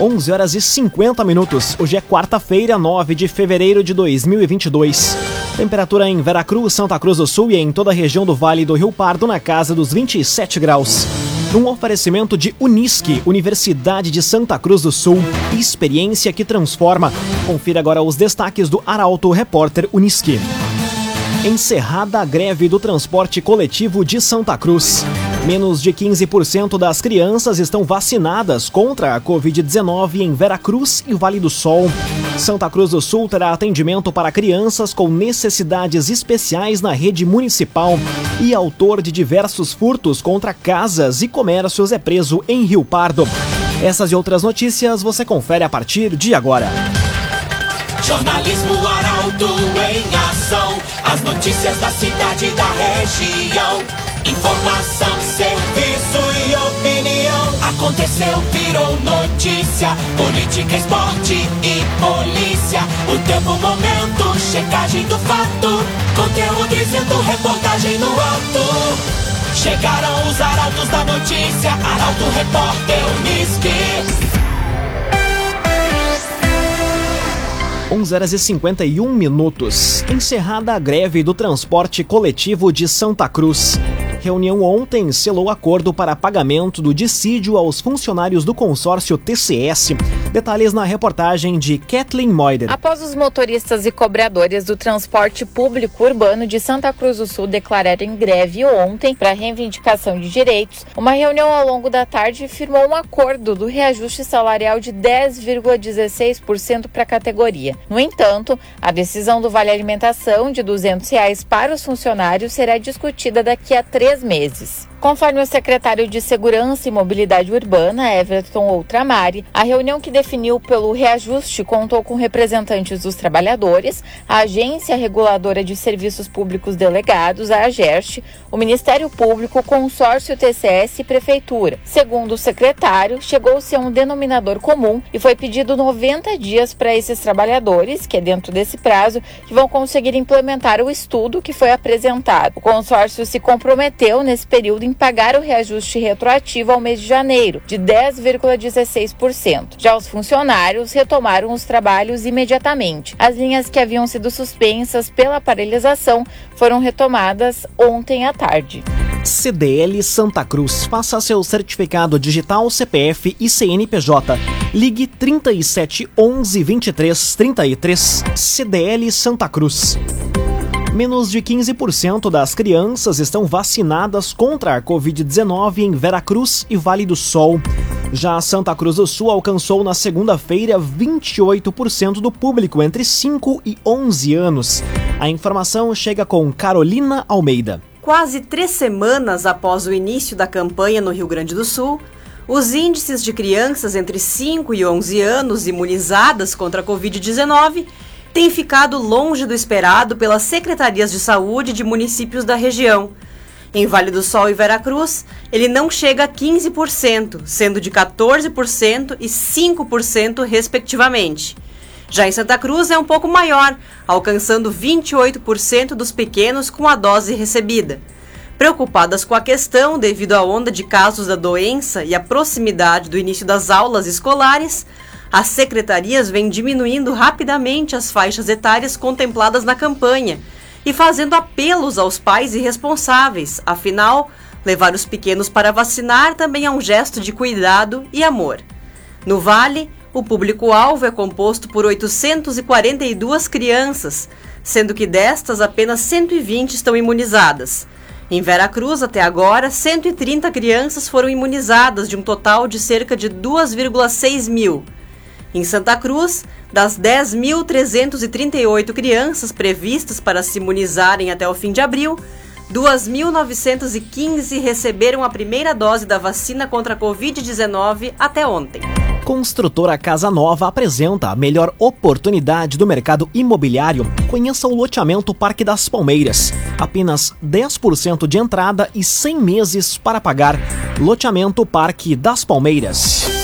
11 horas e 50 minutos. Hoje é quarta-feira, 9 de fevereiro de 2022. Temperatura em Veracruz, Santa Cruz do Sul e em toda a região do Vale do Rio Pardo na casa dos 27 graus. Num oferecimento de Unisque, Universidade de Santa Cruz do Sul, experiência que transforma. Confira agora os destaques do Arauto Repórter Unisque. Encerrada a greve do transporte coletivo de Santa Cruz. Menos de 15% das crianças estão vacinadas contra a Covid-19 em Veracruz e Vale do Sol. Santa Cruz do Sul terá atendimento para crianças com necessidades especiais na rede municipal. E autor de diversos furtos contra casas e comércios é preso em Rio Pardo. Essas e outras notícias você confere a partir de agora. Jornalismo Arauto em ação. As notícias da cidade e da região. Informação, serviço e opinião. Aconteceu, virou notícia. Política, esporte e polícia. O tempo, momento, checagem do fato. Conteúdo dizendo, reportagem no ato. Chegaram os arautos da notícia. Arauto, repórter, Unisque. 11 horas e 51 minutos. Encerrada a greve do transporte coletivo de Santa Cruz. Reunião ontem selou acordo para pagamento do dissídio aos funcionários do consórcio TCS. Detalhes na reportagem de Kathleen Moider. Após os motoristas e cobradores do transporte público urbano de Santa Cruz do Sul declararem greve ontem para reivindicação de direitos, uma reunião ao longo da tarde firmou um acordo do reajuste salarial de 10,16% para a categoria. No entanto, a decisão do Vale Alimentação de 200 reais para os funcionários será discutida daqui a três meses. Conforme o secretário de Segurança e Mobilidade Urbana, Everton Outramari, a reunião que definiu pelo reajuste contou com representantes dos trabalhadores, a Agência Reguladora de Serviços Públicos Delegados, a AGERST, o Ministério Público, o Consórcio TCS e Prefeitura. Segundo o secretário, chegou-se a um denominador comum e foi pedido 90 dias para esses trabalhadores, que é dentro desse prazo, que vão conseguir implementar o estudo que foi apresentado. O consórcio se comprometeu nesse período em pagar o reajuste retroativo ao mês de janeiro, de 10,16%. Já os funcionários retomaram os trabalhos imediatamente. As linhas que haviam sido suspensas pela paralisação foram retomadas ontem à tarde. CDL Santa Cruz. Faça seu certificado digital CPF e CNPJ. Ligue 37 11 23 33 CDL Santa Cruz. Menos de 15% das crianças estão vacinadas contra a Covid-19 em Veracruz e Vale do Sol. Já Santa Cruz do Sul alcançou na segunda-feira 28% do público entre 5 e 11 anos. A informação chega com Carolina Almeida. Quase três semanas após o início da campanha no Rio Grande do Sul, os índices de crianças entre 5 e 11 anos imunizadas contra a Covid-19 têm ficado longe do esperado pelas secretarias de saúde de municípios da região. Em Vale do Sol e Veracruz, ele não chega a 15%, sendo de 14% e 5%, respectivamente. Já em Santa Cruz é um pouco maior, alcançando 28% dos pequenos com a dose recebida. Preocupadas com a questão devido à onda de casos da doença e à proximidade do início das aulas escolares, as secretarias vêm diminuindo rapidamente as faixas etárias contempladas na campanha e fazendo apelos aos pais e responsáveis, afinal, levar os pequenos para vacinar também é um gesto de cuidado e amor. No Vale, o público-alvo é composto por 842 crianças, sendo que destas apenas 120 estão imunizadas. Em Veracruz, até agora, 130 crianças foram imunizadas, de um total de cerca de 2,6 mil. Em Santa Cruz, das 10.338 crianças previstas para se imunizarem até o fim de abril, 2.915 receberam a primeira dose da vacina contra a Covid-19 até ontem. Construtora Casa Nova apresenta a melhor oportunidade do mercado imobiliário. Conheça o loteamento Parque das Palmeiras. Apenas 10% de entrada e 100 meses para pagar. Loteamento Parque das Palmeiras.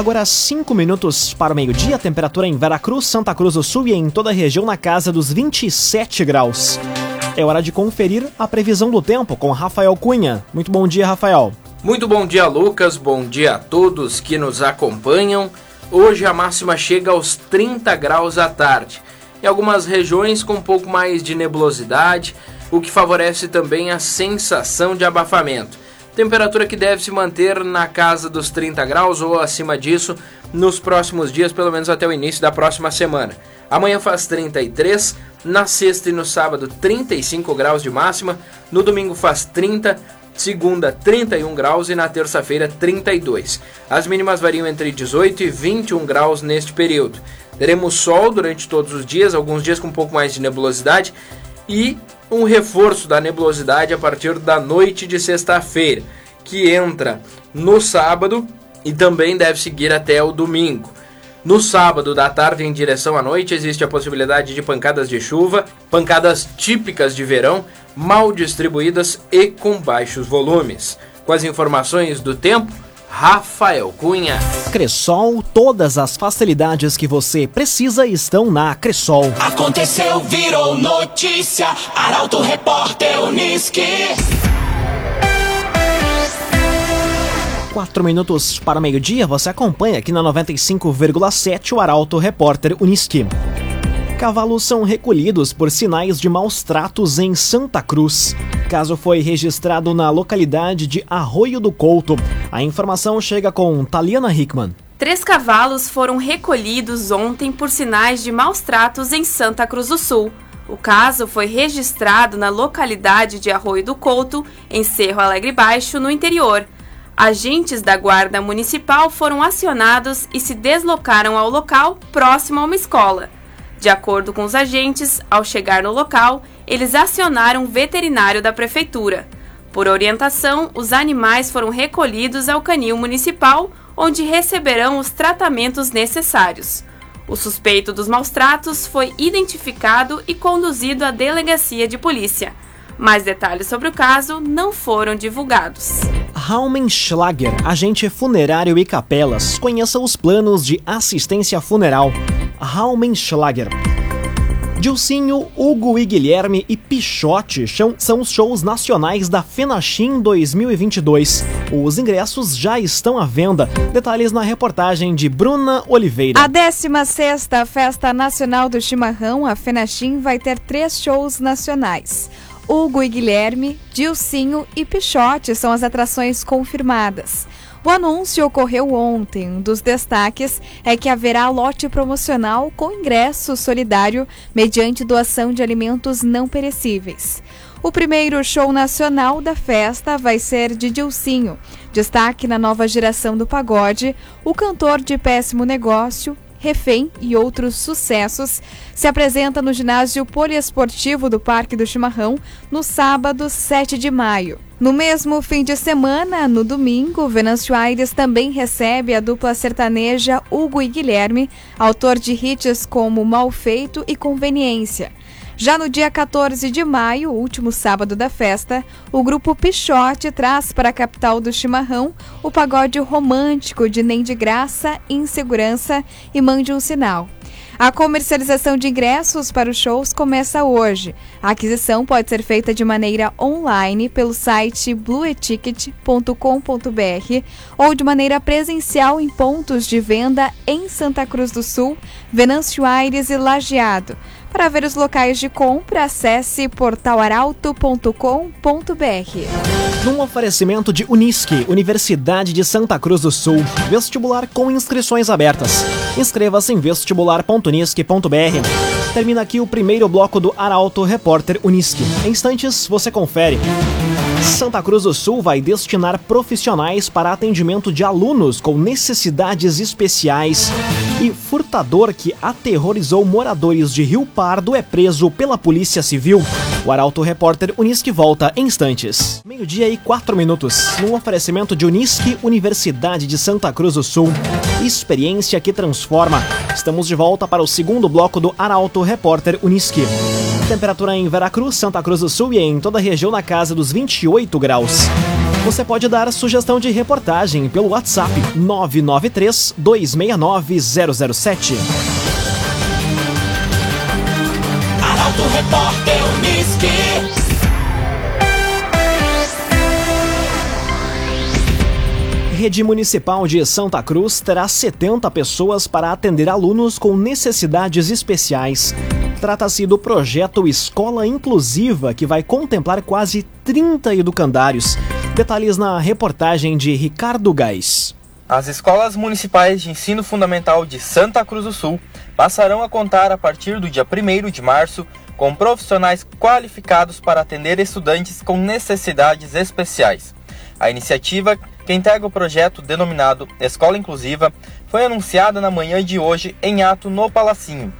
Agora 5 minutos para o meio-dia, temperatura em Veracruz, Santa Cruz do Sul e em toda a região na casa dos 27 graus. É hora de conferir a previsão do tempo com Rafael Cunha. Muito bom dia, Rafael. Muito bom dia, Lucas. Bom dia a todos que nos acompanham. Hoje a máxima chega aos 30 graus à tarde. Em algumas regiões com um pouco mais de nebulosidade, o que favorece também a sensação de abafamento. Temperatura que deve se manter na casa dos 30 graus ou acima disso nos próximos dias, pelo menos até o início da próxima semana. Amanhã faz 33, na sexta e no sábado 35 graus de máxima, no domingo faz 30, segunda 31 graus e na terça-feira 32. As mínimas variam entre 18 e 21 graus neste período. Teremos sol durante todos os dias, alguns dias com um pouco mais de nebulosidade e um reforço da nebulosidade a partir da noite de sexta-feira, que entra no sábado e também deve seguir até o domingo. No sábado, da tarde em direção à noite, existe a possibilidade de pancadas de chuva, pancadas típicas de verão, mal distribuídas e com baixos volumes. Com as informações do tempo, Rafael Cunha. Cressol, todas as facilidades que você precisa estão na Cressol. Aconteceu, virou notícia. Arauto Repórter Uniski. Quatro minutos para meio-dia, você acompanha aqui na 95,7 o Arauto Repórter Uniski. Cavalos são recolhidos por sinais de maus tratos em Santa Cruz. Caso foi registrado na localidade de Arroio do Couto. A informação chega com Taliana Hickman. Três cavalos foram recolhidos ontem por sinais de maus tratos em Santa Cruz do Sul. O caso foi registrado na localidade de Arroio do Couto, em Cerro Alegre Baixo, no interior. Agentes da Guarda Municipal foram acionados e se deslocaram ao local próximo a uma escola. De acordo com os agentes, ao chegar no local, eles acionaram o veterinário da prefeitura. Por orientação, os animais foram recolhidos ao canil municipal, onde receberão os tratamentos necessários. O suspeito dos maus tratos foi identificado e conduzido à delegacia de polícia. Mais detalhes sobre o caso não foram divulgados. Raumenschlager, agente funerário e capelas. Conheça os planos de assistência funeral. Raumenschlager. Dilcinho, Hugo e Guilherme e Pichote são os shows nacionais da Fenachim 2022. Os ingressos já estão à venda. Detalhes na reportagem de Bruna Oliveira. A 16ª Festa Nacional do Chimarrão, a Fenachim, vai ter três shows nacionais. Hugo e Guilherme, Dilcinho e Pichote são as atrações confirmadas. O anúncio ocorreu ontem. Um dos destaques é que haverá lote promocional com ingresso solidário mediante doação de alimentos não perecíveis. O primeiro show nacional da festa vai ser de Dilcinho. Destaque na nova geração do pagode, o cantor de péssimo negócio, Refém e outros sucessos, se apresenta no ginásio poliesportivo do Parque do Chimarrão no sábado 7 de maio. No mesmo fim de semana, no domingo, Venâncio Aires também recebe a dupla sertaneja Hugo e Guilherme, autor de hits como Mal Feito e Conveniência. Já no dia 14 de maio, último sábado da festa, o grupo Pichote traz para a capital do chimarrão o pagode romântico de Nem de Graça, Insegurança e Mande um Sinal. A comercialização de ingressos para os shows começa hoje. A aquisição pode ser feita de maneira online pelo site blueticket.com.br ou de maneira presencial em pontos de venda em Santa Cruz do Sul, Venâncio Aires e Lajeado. Para ver os locais de compra, acesse portalaralto.com.br. Num oferecimento de Unisque, Universidade de Santa Cruz do Sul, vestibular com inscrições abertas. Inscreva-se em vestibular.unisque.br. Termina aqui o primeiro bloco do Arauto Repórter Unisque. Em instantes, você confere. Santa Cruz do Sul vai destinar profissionais para atendimento de alunos com necessidades especiais. E furtador que aterrorizou moradores de Rio Pardo é preso pela Polícia Civil. O Arauto Repórter Unisque volta em instantes. Meio-dia e quatro minutos. Num oferecimento de Unisque, Universidade de Santa Cruz do Sul. Experiência que transforma. Estamos de volta para o segundo bloco do Arauto Repórter Unisque. Temperatura em Veracruz, Santa Cruz do Sul e em toda a região na casa dos 28 graus. Você pode dar sugestão de reportagem pelo WhatsApp 993 269 007. Arauto Repórter. Rede Municipal de Santa Cruz terá 70 pessoas para atender alunos com necessidades especiais. Trata-se do projeto Escola Inclusiva, que vai contemplar quase 30 educandários. Detalhes na reportagem de Ricardo Gás. As escolas municipais de ensino fundamental de Santa Cruz do Sul passarão a contar a partir do dia 1 de março com profissionais qualificados para atender estudantes com necessidades especiais. A iniciativa, que integra o projeto denominado Escola Inclusiva, foi anunciada na manhã de hoje em ato no Palacinho.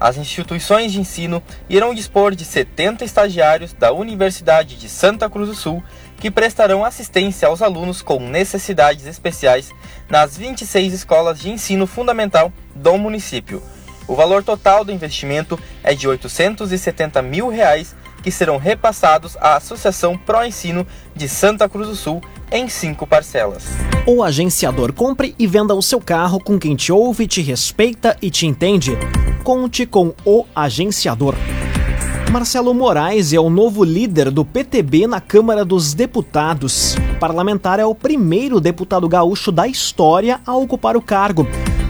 As instituições de ensino irão dispor de 70 estagiários da Universidade de Santa Cruz do Sul que prestarão assistência aos alunos com necessidades especiais nas 26 escolas de ensino fundamental do município. O valor total do investimento é de 870 mil reais, que serão repassados à Associação Pro Ensino de Santa Cruz do Sul em cinco parcelas. O agenciador compre e venda o seu carro com quem te ouve, te respeita e te entende. Conte com o agenciador. Marcelo Moraes é o novo líder do PTB na Câmara dos Deputados. O parlamentar é o primeiro deputado gaúcho da história a ocupar o cargo.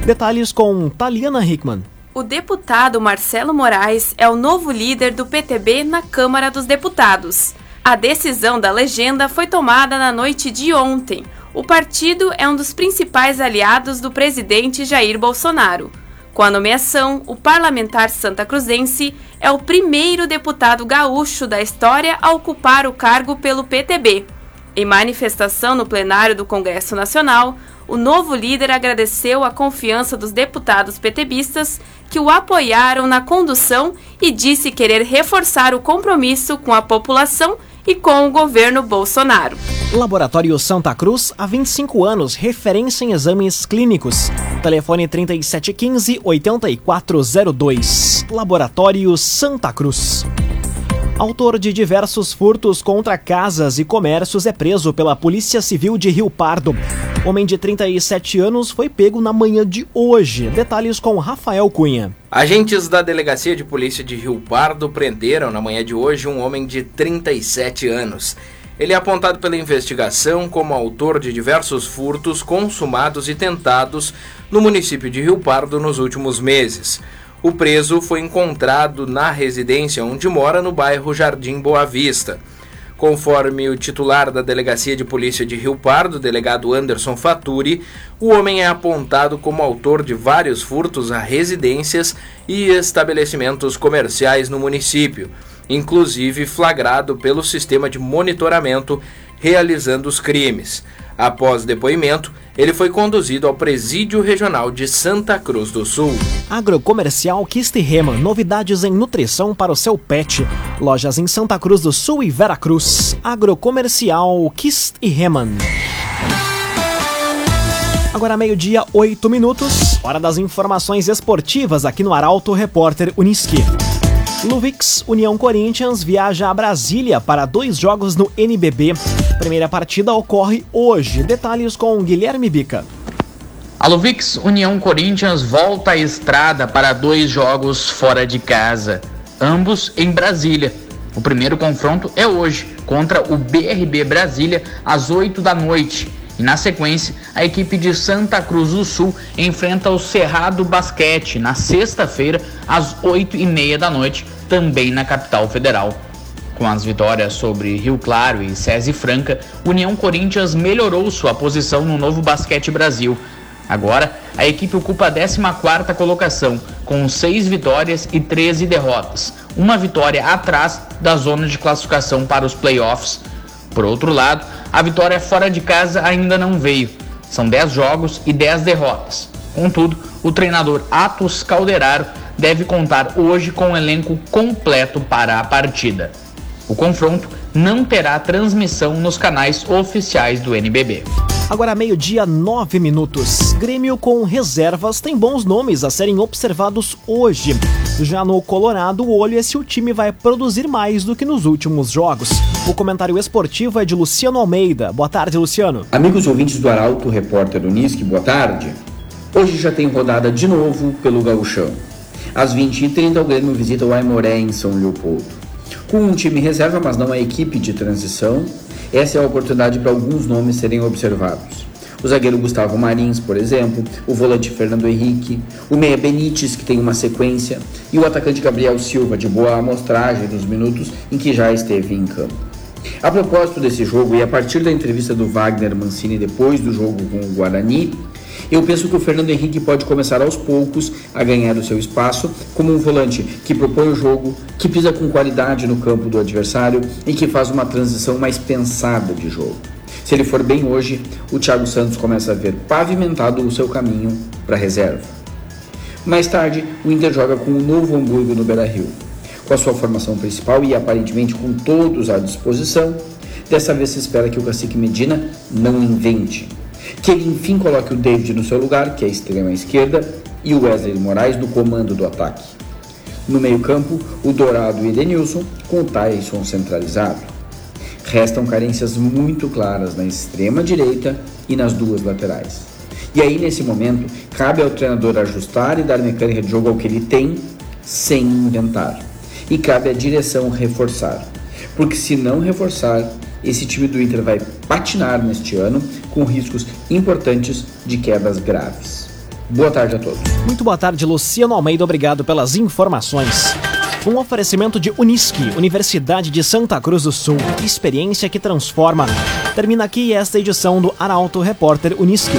Detalhes com Taliana Hickman. O deputado Marcelo Moraes é o novo líder do PTB na Câmara dos Deputados. A decisão da legenda foi tomada na noite de ontem. O partido é um dos principais aliados do presidente Jair Bolsonaro. Com a nomeação, o parlamentar santa cruzense é o primeiro deputado gaúcho da história a ocupar o cargo pelo PTB. Em manifestação no plenário do Congresso Nacional, o novo líder agradeceu a confiança dos deputados PTBistas que o apoiaram na condução e disse querer reforçar o compromisso com a população e com o governo Bolsonaro. Laboratório Santa Cruz, há 25 anos, referência em exames clínicos. Telefone 3715-8402. Laboratório Santa Cruz. Autor de diversos furtos contra casas e comércios é preso pela Polícia Civil de Rio Pardo. Homem de 37 anos foi pego na manhã de hoje. Detalhes com Rafael Cunha. Agentes da Delegacia de Polícia de Rio Pardo prenderam na manhã de hoje um homem de 37 anos. Ele é apontado pela investigação como autor de diversos furtos consumados e tentados no município de Rio Pardo nos últimos meses. O preso foi encontrado na residência onde mora no bairro Jardim Boa Vista. Conforme o titular da Delegacia de Polícia de Rio Pardo, delegado Anderson Faturi, o homem é apontado como autor de vários furtos a residências e estabelecimentos comerciais no município, inclusive flagrado pelo sistema de monitoramento realizando os crimes. Após depoimento, ele foi conduzido ao Presídio Regional de Santa Cruz do Sul. Agrocomercial Kist Rema, novidades em nutrição para o seu pet. Lojas em Santa Cruz do Sul e Veracruz. Agrocomercial Kist Reman. Agora meio-dia, oito minutos. Hora das informações esportivas aqui no Arauto Repórter Uniski. Luvix União Corinthians viaja a Brasília para dois jogos no NBB. Primeira partida ocorre hoje. Detalhes com Guilherme Bica. A Luvix União Corinthians volta à estrada para dois jogos fora de casa, ambos em Brasília. O primeiro confronto é hoje, contra o BRB Brasília, às 8 da noite. E na sequência, a equipe de Santa Cruz do Sul enfrenta o Cerrado Basquete na sexta-feira, às 8 e meia da noite, também na capital federal. Com as vitórias sobre Rio Claro e SESI Franca, União Corinthians melhorou sua posição no novo Basquete Brasil. Agora, a equipe ocupa a 14ª colocação, com 6 vitórias e 13 derrotas, uma vitória atrás da zona de classificação para os playoffs. Por outro lado, a vitória fora de casa ainda não veio. São 10 jogos e 10 derrotas. Contudo, o treinador Atos Calderaro deve contar hoje com o um elenco completo para a partida. O confronto não terá transmissão nos canais oficiais do NBB. Agora meio-dia, nove minutos. Grêmio com reservas tem bons nomes a serem observados hoje. Já no Colorado, o olho é se o time vai produzir mais do que nos últimos jogos. O comentário esportivo é de Luciano Almeida. Boa tarde, Luciano. Amigos ouvintes do Arauto, repórter Unisque, boa tarde. Hoje já tem rodada de novo pelo Gauchão. Às 20h30, o Grêmio visita o Aimoré em São Leopoldo. Com um time reserva, mas não a equipe de transição, essa é a oportunidade para alguns nomes serem observados. O zagueiro Gustavo Marins, por exemplo, o volante Fernando Henrique, o meia Benítez, que tem uma sequência, e o atacante Gabriel Silva, de boa amostragem nos minutos em que já esteve em campo. A propósito desse jogo, e a partir da entrevista do Wagner Mancini depois do jogo com o Guarani, eu penso que o Fernando Henrique pode começar aos poucos a ganhar o seu espaço como um volante que propõe o jogo, que pisa com qualidade no campo do adversário e que faz uma transição mais pensada de jogo. Se ele for bem hoje, o Thiago Santos começa a ver pavimentado o seu caminho para a reserva. Mais tarde, o Inter joga com o novo Hamburgo no Beira-Rio. Com a sua formação principal e aparentemente com todos à disposição, dessa vez se espera que o Cacique Medina não invente que ele enfim coloque o David no seu lugar, que é a extrema esquerda, e o Wesley Moraes no comando do ataque. No meio-campo, o Dourado e Edenilson com o Tyson centralizado. Restam carências muito claras na extrema direita e nas duas laterais. E aí, nesse momento, cabe ao treinador ajustar e dar mecânica de jogo ao que ele tem, sem inventar. E cabe à direção reforçar. Porque se não reforçar, esse time do Inter vai patinar neste ano com riscos importantes de quedas graves. Boa tarde a todos. Muito boa tarde, Luciano Almeida. Obrigado pelas informações. Um oferecimento de Unisque, Universidade de Santa Cruz do Sul. Experiência que transforma. Termina aqui esta edição do Arauto Repórter Unisque.